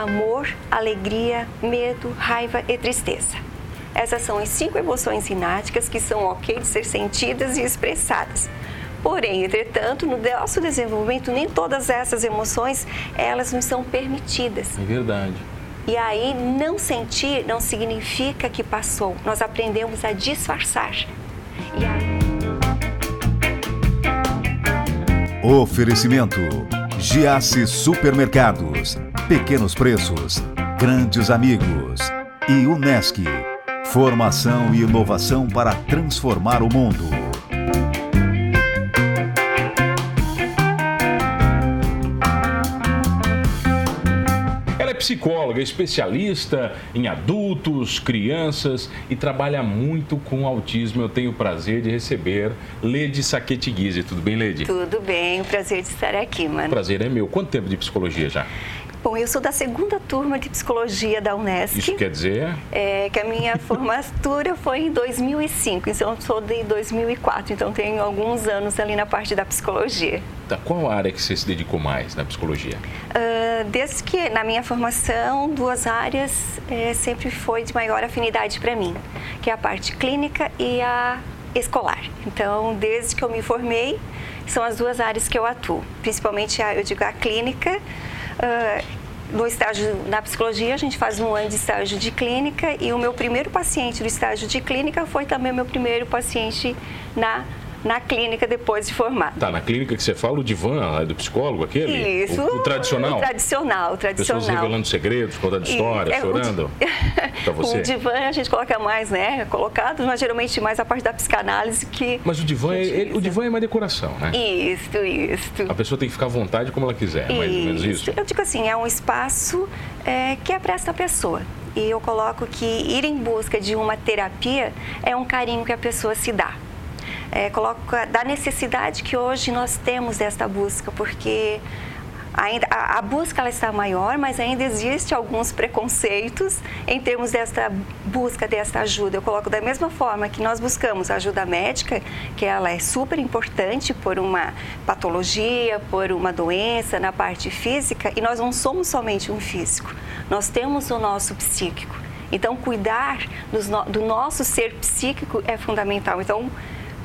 amor, alegria, medo, raiva e tristeza. Essas são as cinco emoções ináticas que são ok de ser sentidas e expressadas. Porém, entretanto, no nosso desenvolvimento, nem todas essas emoções, elas nos são permitidas. É verdade. E aí, não sentir não significa que passou. Nós aprendemos a disfarçar. E aí... Oferecimento: Giasse Supermercados, Pequenos Preços, Grandes Amigos e Unesc. Formação e inovação para transformar o mundo. Ela é psicóloga, especialista em adultos, crianças e trabalha muito com autismo. Eu tenho o prazer de receber Lede Saquete Guise. Tudo bem, Lede? Tudo bem, prazer de estar aqui, mano. O prazer é meu. Quanto tempo de psicologia já? Bom, eu sou da segunda turma de psicologia da Unesc. Isso quer dizer? É, que a minha formatura foi em 2005, então eu sou de 2004, então tenho alguns anos ali na parte da psicologia. Tá, qual área que você se dedicou mais na psicologia? Uh, desde que na minha formação, duas áreas é, sempre foi de maior afinidade para mim, que é a parte clínica e a escolar. Então, desde que eu me formei, são as duas áreas que eu atuo, principalmente a, eu digo a clínica Uh, no estágio na psicologia, a gente faz um ano de estágio de clínica e o meu primeiro paciente do estágio de clínica foi também meu primeiro paciente na na clínica depois de formado. Tá, na clínica que você fala, o divã do psicólogo, aquele? Isso. O, o tradicional? O tradicional, o tradicional. Pessoas revelando segredos, contando histórias, é, chorando. Pra você. O divã a gente coloca mais, né? Colocado, mas geralmente mais a parte da psicanálise que. Mas o divã, é, ele, o divã é uma decoração, né? Isso, isso. A pessoa tem que ficar à vontade como ela quiser, é mais ou menos isso. Eu digo assim, é um espaço é, que é para essa pessoa. E eu coloco que ir em busca de uma terapia é um carinho que a pessoa se dá é, da necessidade que hoje nós temos desta busca, porque ainda a, a, busca ela está maior, mas ainda existe alguns preconceitos em termos desta busca desta ajuda. Eu coloco da mesma forma que nós buscamos ajuda médica, que ela é super importante por uma patologia, por uma doença na parte física, e nós não somos somente um físico. Nós temos o nosso psíquico. Então, cuidar do nosso ser psíquico é fundamental. Então,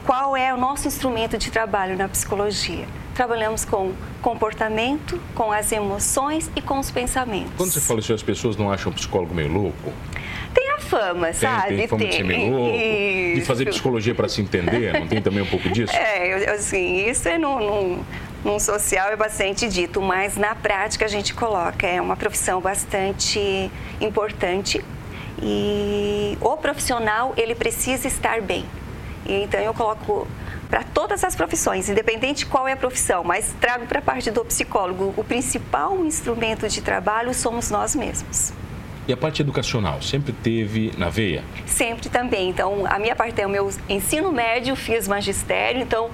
qual é o nosso instrumento de trabalho na psicologia. Trabalhamos com comportamento, com as emoções e com os pensamentos. Quando você fala isso, as pessoas não acham o psicólogo meio louco? Tem a fama, tem, sabe? Tem fama tem. de ser meio louco, isso. de fazer psicologia para se entender, não tem também um pouco disso? É, assim, isso é num, num, social é bastante dito, mas na prática a gente coloca, é uma profissão bastante importante e o profissional, ele precisa estar bem. Então eu coloco para todas as profissões, independente qual é a profissão, mas trago para a parte do psicólogo, o principal instrumento de trabalho somos nós mesmos. E a parte educacional, sempre teve na veia? Sempre também. Então, a minha parte é o meu ensino médio, fiz magistério, então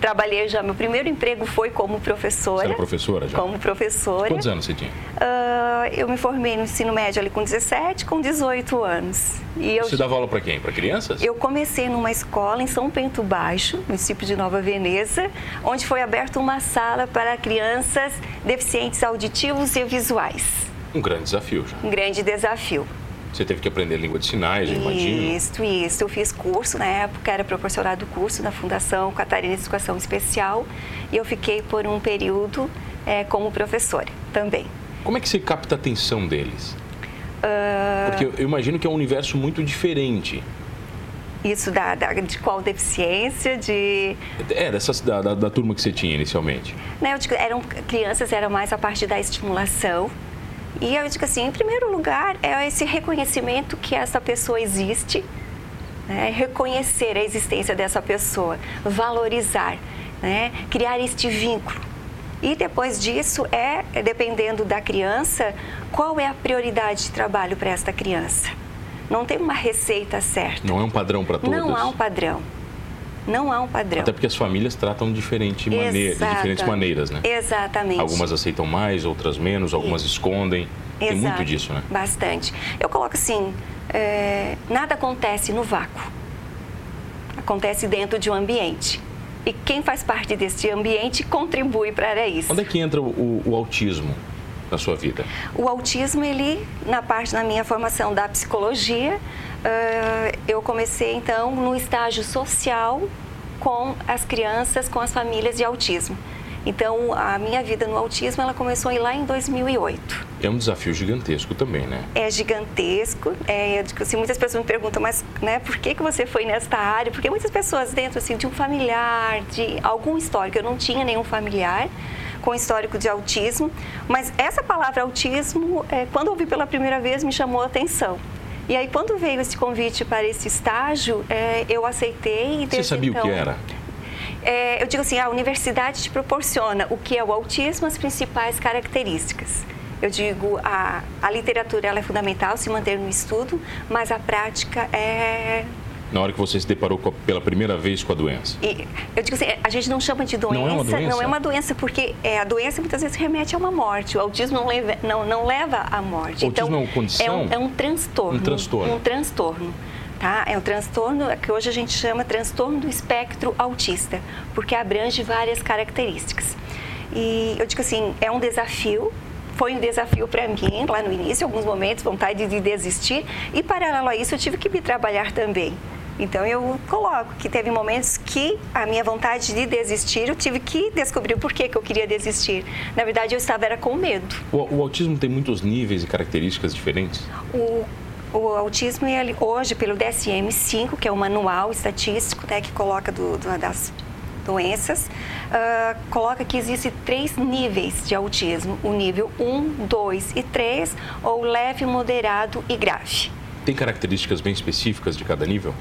trabalhei já. Meu primeiro emprego foi como professora. Você era professora já? Como professora. Quantos anos você tinha? Uh, eu me formei no ensino médio ali com 17, com 18 anos. E eu, você dava aula para quem? Para crianças? Eu comecei numa escola em São Bento Baixo, município de Nova Veneza, onde foi aberta uma sala para crianças deficientes auditivos e visuais. Um grande desafio já. Um grande desafio. Você teve que aprender língua de sinais, eu imagino. Isso, isso. Eu fiz curso, na época era proporcionado curso na Fundação Catarina de Educação Especial e eu fiquei por um período é, como professora também. Como é que você capta a atenção deles? Uh... Porque eu imagino que é um universo muito diferente. Isso da, da, de qual deficiência, de... É, dessas, da, da, da turma que você tinha inicialmente. Né, digo, eram crianças, era mais a parte da estimulação, e eu digo assim, em primeiro lugar, é esse reconhecimento que essa pessoa existe, né? reconhecer a existência dessa pessoa, valorizar, né? criar este vínculo. E depois disso é, dependendo da criança, qual é a prioridade de trabalho para esta criança. Não tem uma receita certa. Não é um padrão para todas? Não há um padrão. Não há um padrão. Até porque as famílias tratam diferente maneira, de diferentes maneiras, né? Exatamente. Algumas aceitam mais, outras menos, algumas escondem. Exato. Tem muito disso, né? Bastante. Eu coloco assim, é, nada acontece no vácuo. Acontece dentro de um ambiente. E quem faz parte desse ambiente contribui para isso. Onde é que entra o, o autismo? na sua vida? O autismo, ele, na parte da minha formação da psicologia, uh, eu comecei então no estágio social com as crianças, com as famílias de autismo. Então, a minha vida no autismo, ela começou lá em 2008. É um desafio gigantesco também, né? É gigantesco. É, assim, muitas pessoas me perguntam, mas né, por que, que você foi nesta área? Porque muitas pessoas dentro assim, de um familiar, de algum histórico, eu não tinha nenhum familiar com histórico de autismo, mas essa palavra autismo, é, quando ouvi pela primeira vez, me chamou a atenção. E aí, quando veio esse convite para esse estágio, é, eu aceitei. E Você sabia então, o que então era? É, eu digo assim, a universidade te proporciona o que é o autismo, as principais características. Eu digo, a, a literatura ela é fundamental, se manter no estudo, mas a prática é na hora que você se deparou a, pela primeira vez com a doença? E, eu digo assim, a gente não chama de doença, não é uma doença, não é uma doença porque é, a doença muitas vezes remete a uma morte. O autismo não leva, não, não leva à morte. O autismo então, é uma condição? É um, é um transtorno. Um transtorno. Um transtorno. Tá? É um transtorno que hoje a gente chama transtorno do espectro autista, porque abrange várias características. E eu digo assim, é um desafio foi um desafio para mim lá no início, alguns momentos, vontade de desistir, e paralelo a isso eu tive que me trabalhar também. Então eu coloco que teve momentos que a minha vontade de desistir, eu tive que descobrir o porquê que eu queria desistir. Na verdade, eu estava era com medo. O, o autismo tem muitos níveis e características diferentes? O, o autismo, ele, hoje, pelo DSM-5, que é o manual estatístico né, que coloca do, do, das doenças, uh, coloca que existem três níveis de autismo: o nível 1, 2 e 3, ou leve, moderado e grave. Tem características bem específicas de cada nível?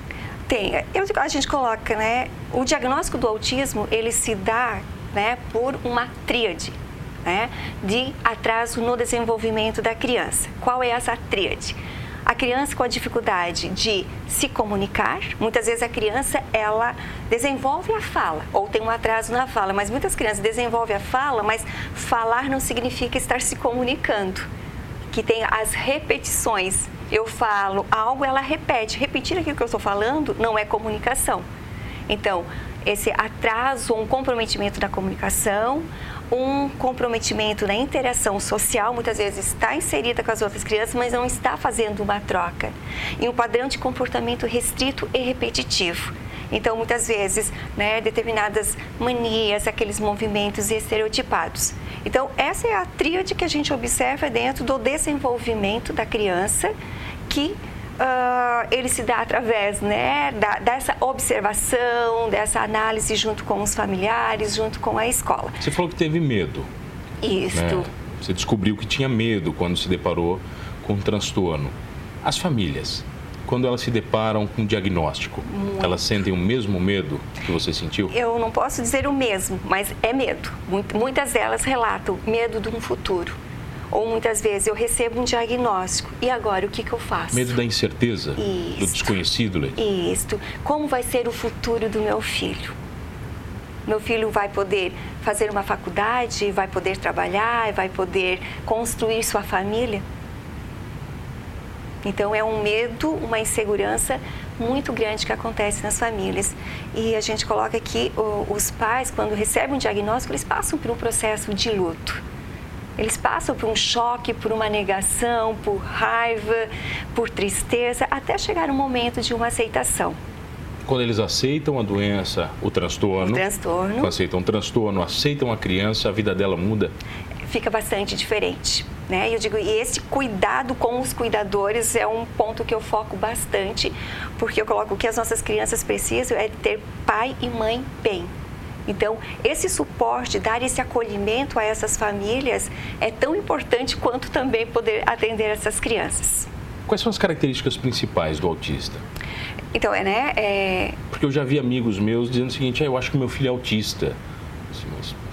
Tem. Eu, a gente coloca, né? O diagnóstico do autismo, ele se dá né, por uma tríade. Né, de atraso no desenvolvimento da criança. Qual é essa tríade? A criança com a dificuldade de se comunicar, muitas vezes a criança ela desenvolve a fala ou tem um atraso na fala, mas muitas crianças desenvolvem a fala, mas falar não significa estar se comunicando, que tem as repetições eu falo algo, ela repete. Repetir aquilo que eu estou falando não é comunicação. Então, esse atraso, um comprometimento da comunicação, um comprometimento na interação social, muitas vezes está inserida com as outras crianças, mas não está fazendo uma troca. E um padrão de comportamento restrito e repetitivo. Então, muitas vezes, né, determinadas manias, aqueles movimentos estereotipados. Então, essa é a tríade que a gente observa dentro do desenvolvimento da criança, que uh, ele se dá através né, da, dessa observação, dessa análise junto com os familiares, junto com a escola. Você falou que teve medo. Isso. Né? Você descobriu que tinha medo quando se deparou com um transtorno. As famílias, quando elas se deparam com um diagnóstico, Muito. elas sentem o mesmo medo que você sentiu? Eu não posso dizer o mesmo, mas é medo. Muitas delas relatam medo de um futuro. Ou muitas vezes eu recebo um diagnóstico e agora o que, que eu faço? Medo da incerteza, Isto. do desconhecido, Lê. Isto. Como vai ser o futuro do meu filho? Meu filho vai poder fazer uma faculdade, vai poder trabalhar, vai poder construir sua família? Então é um medo, uma insegurança muito grande que acontece nas famílias. E a gente coloca que os pais, quando recebem um diagnóstico, eles passam por um processo de luto. Eles passam por um choque, por uma negação, por raiva, por tristeza, até chegar no momento de uma aceitação. Quando eles aceitam a doença, o transtorno, o transtorno. aceitam o transtorno, aceitam a criança, a vida dela muda? Fica bastante diferente. Né? Eu digo, e esse cuidado com os cuidadores é um ponto que eu foco bastante, porque eu coloco que as nossas crianças precisam é ter pai e mãe bem. Então, esse suporte, dar esse acolhimento a essas famílias é tão importante quanto também poder atender essas crianças. Quais são as características principais do autista? Então, é, né? É... Porque eu já vi amigos meus dizendo o seguinte: ah, eu acho que meu filho é autista.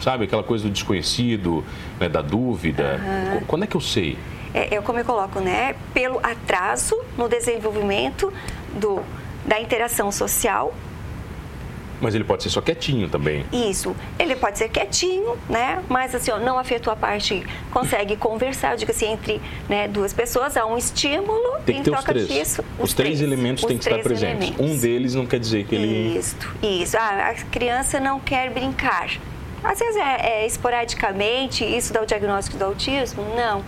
Sabe, aquela coisa do desconhecido, né, da dúvida. Uhum. Quando é que eu sei? É, é como eu coloco, né? Pelo atraso no desenvolvimento do, da interação social mas ele pode ser só quietinho também. Isso. Ele pode ser quietinho, né? Mas assim, ó, não afetou a parte, consegue conversar, eu digo assim, entre né, duas pessoas, há um estímulo Tem que ter os três. Disso, os, os três, três, elementos têm que estar presentes. Elementos. Um deles não quer dizer que ele. Isso, isso. Ah, a criança não quer brincar. Às vezes é, é esporadicamente, isso dá o diagnóstico do autismo? Não.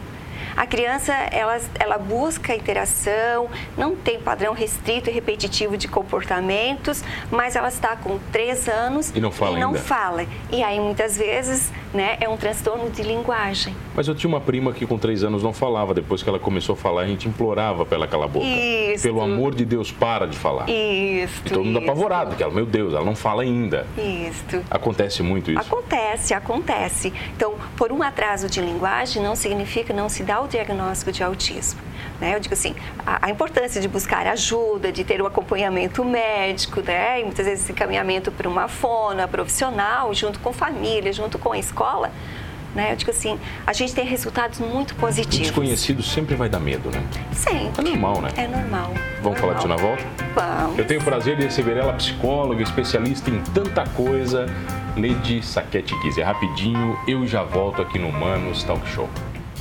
A criança, ela, ela busca interação, não tem padrão restrito e repetitivo de comportamentos, mas ela está com três anos e não fala. E, não ainda. fala. e aí, muitas vezes, né, é um transtorno de linguagem. Mas eu tinha uma prima que com três anos não falava. Depois que ela começou a falar, a gente implorava para ela calar a boca. Isso. Pelo amor de Deus, para de falar. Isso. E todo mundo apavorado, porque ela, meu Deus, ela não fala ainda. Isso. Acontece muito isso? Acontece, acontece. Então, por um atraso de linguagem, não significa não se dar o diagnóstico de autismo. Né? Eu digo assim, a, a, importância de buscar ajuda, de ter o um acompanhamento médico, né? e muitas vezes esse encaminhamento para uma fona profissional, junto com família, junto com a escola, né? Eu digo assim, a gente tem resultados muito positivos. O desconhecido sempre vai dar medo, né? Sempre. É normal, né? É normal. Vamos normal. falar disso na volta? Vamos. Eu tenho o prazer de receber ela, psicóloga, especialista em tanta coisa, Lady Saquete Guiz. É rapidinho, eu já volto aqui no Manos Talk Show.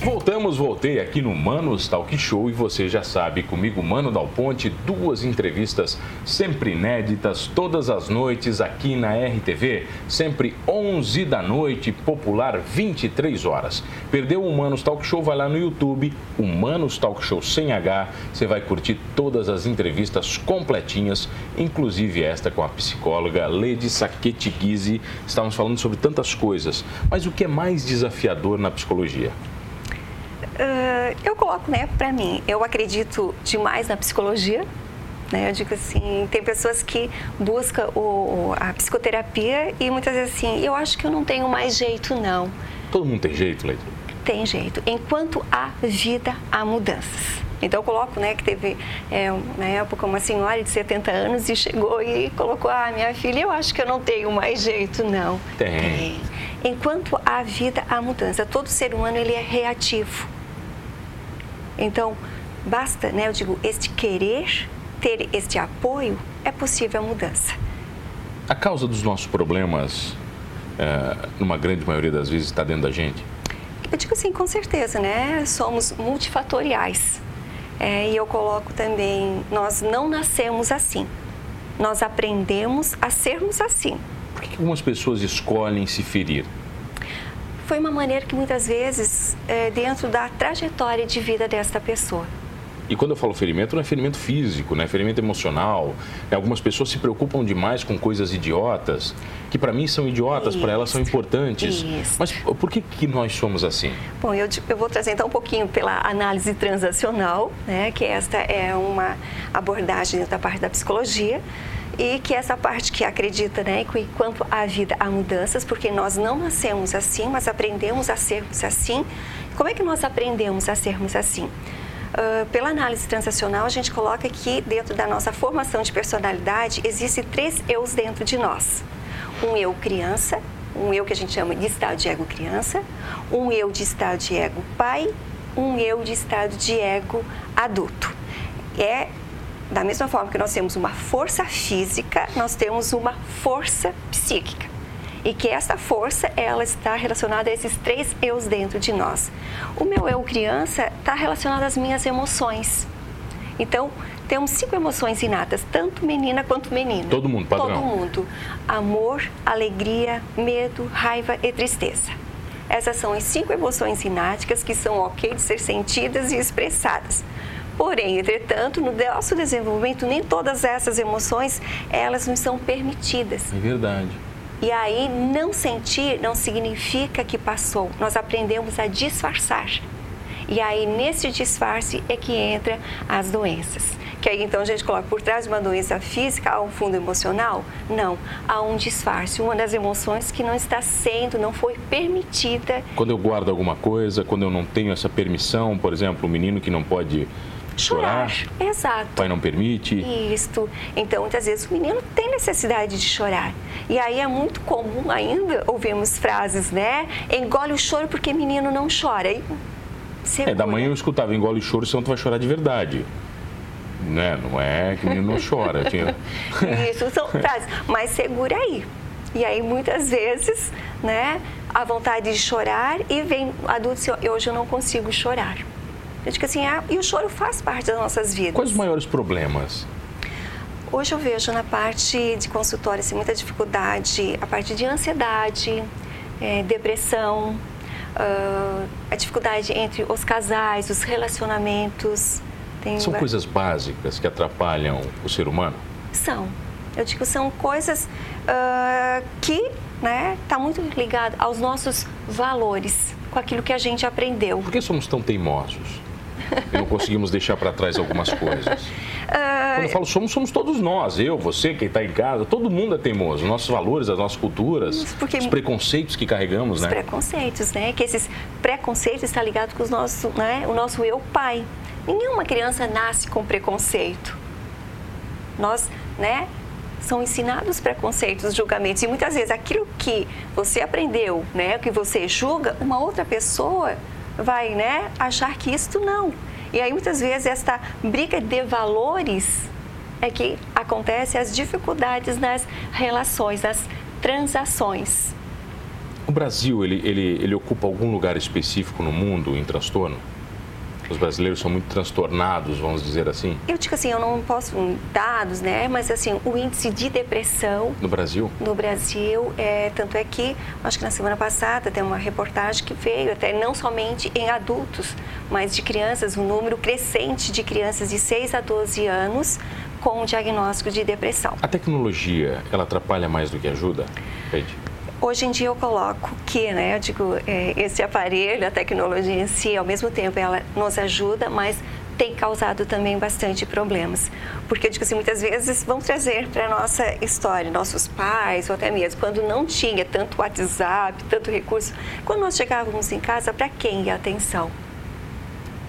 Voltamos, voltei aqui no Manos Talk Show e você já sabe, comigo, Mano Dal Ponte, duas entrevistas sempre inéditas, todas as noites aqui na RTV, sempre 11 da noite, popular 23 horas. Perdeu o Manos Talk Show? Vai lá no YouTube, Manos Talk Show sem H, você vai curtir todas as entrevistas completinhas, inclusive esta com a psicóloga Lady Saquete Guise. Estávamos falando sobre tantas coisas, mas o que é mais desafiador na psicologia? Uh, eu coloco, né, para mim, eu acredito demais na psicologia. Né? Eu digo assim, tem pessoas que buscam o, a psicoterapia e muitas vezes assim, eu acho que eu não tenho mais jeito, não. Todo mundo tem jeito, Leite? Tem jeito. Enquanto há vida, há mudanças. Então eu coloco, né, que teve é, na época uma senhora de 70 anos e chegou e colocou, ah, minha filha, eu acho que eu não tenho mais jeito, não. Tem. Tem. Enquanto há vida, há mudança. Todo ser humano, ele é reativo. Então, basta, né, eu digo, este querer, ter este apoio, é possível a mudança. A causa dos nossos problemas, é, numa grande maioria das vezes, está dentro da gente? Eu digo assim, com certeza, né? Somos multifatoriais. É, e eu coloco também, nós não nascemos assim. Nós aprendemos a sermos assim. Por que algumas pessoas escolhem se ferir? Foi uma maneira que muitas vezes é, dentro da trajetória de vida desta pessoa. E quando eu falo ferimento, não é ferimento físico, não é ferimento emocional. Algumas pessoas se preocupam demais com coisas idiotas, que para mim são idiotas, para elas são importantes. Isso. Mas por que, que nós somos assim? Bom, eu, eu vou trazer então um pouquinho pela análise transacional, né, que esta é uma abordagem da parte da psicologia e que essa parte que acredita, né, que enquanto a vida há mudanças, porque nós não nascemos assim, mas aprendemos a sermos assim. Como é que nós aprendemos a sermos assim? Uh, pela análise transacional, a gente coloca que dentro da nossa formação de personalidade existem três eus dentro de nós. Um eu criança, um eu que a gente chama de estado de ego criança, um eu de estado de ego pai, um eu de estado de ego adulto. É da mesma forma que nós temos uma força física, nós temos uma força psíquica. E que essa força, ela está relacionada a esses três eus dentro de nós. O meu eu criança está relacionado às minhas emoções. Então, temos cinco emoções inatas, tanto menina quanto menina. Todo mundo, padrão. Todo mundo. Amor, alegria, medo, raiva e tristeza. Essas são as cinco emoções ináticas que são ok de ser sentidas e expressadas. Porém, entretanto, no nosso desenvolvimento, nem todas essas emoções, elas nos são permitidas. É verdade. E aí, não sentir não significa que passou. Nós aprendemos a disfarçar. E aí, nesse disfarce é que entra as doenças. Que aí, então, a gente coloca por trás de uma doença física, há um fundo emocional? Não, há um disfarce, uma das emoções que não está sendo, não foi permitida. Quando eu guardo alguma coisa, quando eu não tenho essa permissão, por exemplo, o menino que não pode chorar. chorar. Exato. O pai não permite. Isto. Então, muitas vezes o menino tem necessidade de chorar. E aí é muito comum ainda ouvirmos frases, né? Engole o choro porque menino não chora. E, é, da manhã eu escutava, engole o choro, senão tu vai chorar de verdade. Né? Não é que o menino não chora. Tinha... Isso são frases. Mas segura aí. E aí, muitas vezes, né, a vontade de chorar e vem adulto e hoje eu não consigo chorar. Eu digo assim, ah, e o choro faz parte das nossas vidas. Quais os maiores problemas? Hoje eu vejo na parte de consultório assim, muita dificuldade, a parte de ansiedade, é, depressão, uh, a dificuldade entre os casais, os relacionamentos. Tem são coisas básicas que atrapalham o ser humano? São. Eu digo são coisas uh, que né, tá muito ligado aos nossos valores, com aquilo que a gente aprendeu. Por que somos tão teimosos? E não conseguimos deixar para trás algumas coisas? Uh... Quando eu falo somos, somos todos nós. Eu, você, quem está em casa, todo mundo é teimoso. Nossos valores, as nossas culturas, Porque... os preconceitos que carregamos, os né? Os preconceitos, né? Que esses preconceitos estão ligados com os nossos, né? o nosso eu pai. Nenhuma criança nasce com preconceito. Nós, né? são ensinados preconceitos, julgamentos e muitas vezes aquilo que você aprendeu, né, que você julga, uma outra pessoa vai, né, achar que isto não. E aí muitas vezes esta briga de valores é que acontece as dificuldades nas relações, nas transações. O Brasil, ele, ele, ele ocupa algum lugar específico no mundo em transtorno? Os brasileiros são muito transtornados, vamos dizer assim? Eu digo assim, eu não posso dados, né? Mas assim, o índice de depressão no Brasil, no Brasil, é tanto é que acho que na semana passada tem uma reportagem que veio até não somente em adultos, mas de crianças, um número crescente de crianças de 6 a 12 anos com diagnóstico de depressão. A tecnologia, ela atrapalha mais do que ajuda, Peide? Hoje em dia eu coloco que, né, eu digo, é, esse aparelho, a tecnologia em si, ao mesmo tempo ela nos ajuda, mas tem causado também bastante problemas. Porque eu digo assim, muitas vezes vão trazer para a nossa história, nossos pais, ou até mesmo quando não tinha tanto WhatsApp, tanto recurso, quando nós chegávamos em casa, para quem ia atenção?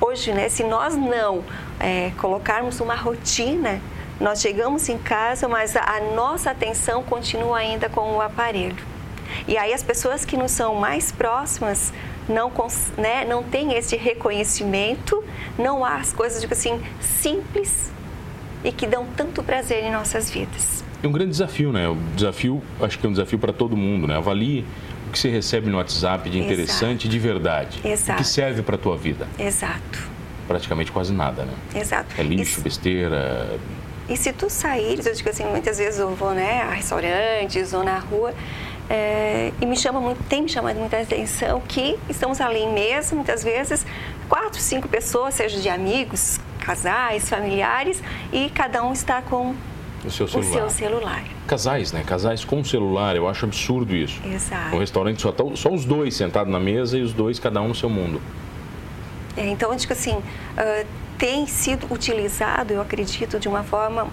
Hoje, né, se nós não é, colocarmos uma rotina, nós chegamos em casa, mas a, a nossa atenção continua ainda com o aparelho. E aí as pessoas que nos são mais próximas não, né, não têm esse reconhecimento, não há as coisas, tipo assim, simples e que dão tanto prazer em nossas vidas. É um grande desafio, né? O desafio, acho que é um desafio para todo mundo, né? Avalie o que você recebe no WhatsApp de interessante Exato. de verdade. Exato. O que serve para a tua vida. Exato. Praticamente quase nada, né? Exato. É lixo, besteira. E se tu saíres, eu digo assim, muitas vezes eu vou né, a restaurantes ou na rua, é, e me chama muito, tem me chamado muita atenção que estamos ali mesmo, muitas vezes, quatro, cinco pessoas, seja de amigos, casais, familiares, e cada um está com o seu celular. O seu celular. Casais, né? Casais com celular, eu acho absurdo isso. Exato. Um restaurante só, tá, só os dois sentados na mesa e os dois, cada um no seu mundo. É, então, eu digo assim, uh, tem sido utilizado, eu acredito, de uma forma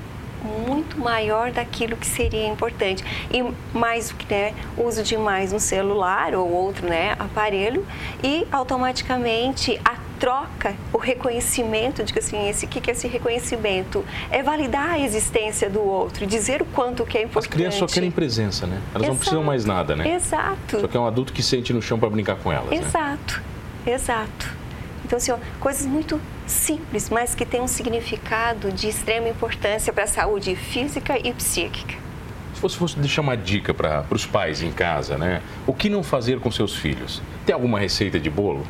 muito maior daquilo que seria importante. E mais o que, né, uso de mais um celular ou outro, né, aparelho e automaticamente a troca, o reconhecimento, digo assim, esse que, que é esse reconhecimento? É validar a existência do outro, dizer o quanto que é importante. As crianças só querem presença, né? Elas Exato. não precisam mais nada, né? Exato. Só que é um adulto que sente no chão para brincar com elas. Exato, né? exato. Então, assim, ó, coisas muito simples, mas que têm um significado de extrema importância para a saúde física e psíquica. Se você fosse deixar uma dica para os pais em casa, né? O que não fazer com seus filhos? Tem alguma receita de bolo?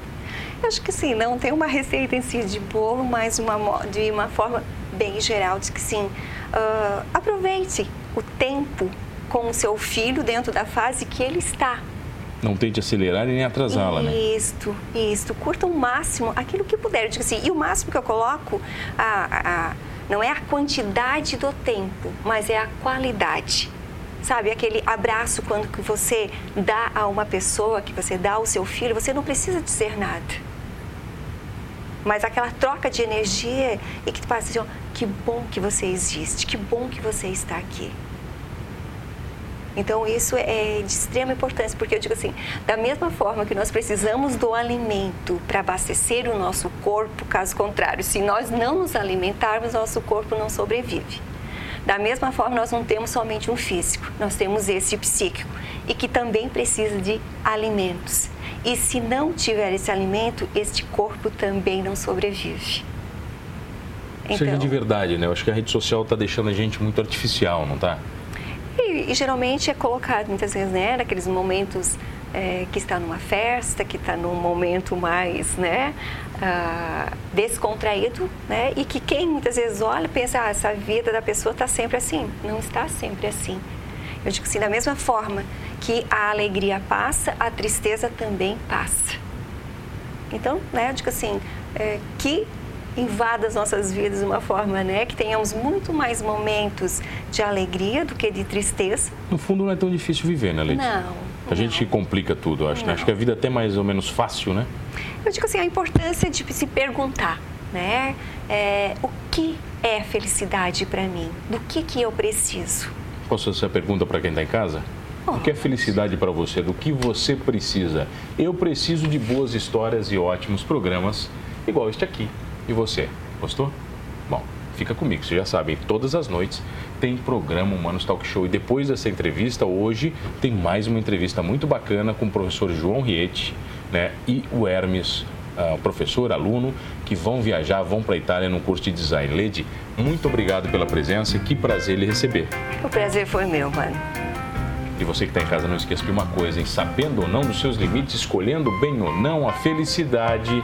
Eu acho que sim, não tem uma receita em si de bolo, mas uma, de uma forma bem geral, de que sim, uh, aproveite o tempo com o seu filho dentro da fase que ele está. Não tente acelerar e nem atrasá-la, né? Isto, isto. Curta o máximo aquilo que puder. Eu digo assim, e o máximo que eu coloco a, a, não é a quantidade do tempo, mas é a qualidade. Sabe, aquele abraço quando que você dá a uma pessoa, que você dá ao seu filho, você não precisa dizer nada. Mas aquela troca de energia e que tu faz assim, ó, que bom que você existe, que bom que você está aqui. Então, isso é de extrema importância, porque eu digo assim: da mesma forma que nós precisamos do alimento para abastecer o nosso corpo, caso contrário, se nós não nos alimentarmos, nosso corpo não sobrevive. Da mesma forma, nós não temos somente um físico, nós temos esse psíquico e que também precisa de alimentos. E se não tiver esse alimento, este corpo também não sobrevive. Então, Seja de verdade, né? Eu acho que a rede social está deixando a gente muito artificial, não está? E, geralmente é colocado muitas vezes, né, naqueles momentos é, que está numa festa, que está num momento mais, né, ah, descontraído, né, e que quem muitas vezes olha pensa, ah, essa vida da pessoa está sempre assim. Não está sempre assim. Eu digo assim, da mesma forma que a alegria passa, a tristeza também passa. Então, né, eu digo assim, é, que invada as nossas vidas de uma forma, né, que tenhamos muito mais momentos de alegria do que de tristeza. No fundo não é tão difícil viver, né, Leite? Não. A gente complica tudo, acho. Né? Acho que a vida é até mais ou menos fácil, né? Eu digo assim, a importância de se perguntar, né, é, o que é felicidade para mim? Do que que eu preciso? Posso fazer essa pergunta para quem está em casa? O que é felicidade para você? Do que você precisa? Eu preciso de boas histórias e ótimos programas, igual este aqui. E você, gostou? Bom, fica comigo, vocês já sabem, todas as noites tem programa Humanos Talk Show. E depois dessa entrevista, hoje, tem mais uma entrevista muito bacana com o professor João Riete né, e o Hermes, uh, professor, aluno, que vão viajar, vão para a Itália no curso de design. Lady, muito obrigado pela presença e que prazer lhe receber. O prazer foi meu, mano. E você que está em casa, não esqueça de uma coisa, hein? Sabendo ou não dos seus limites, escolhendo bem ou não a felicidade,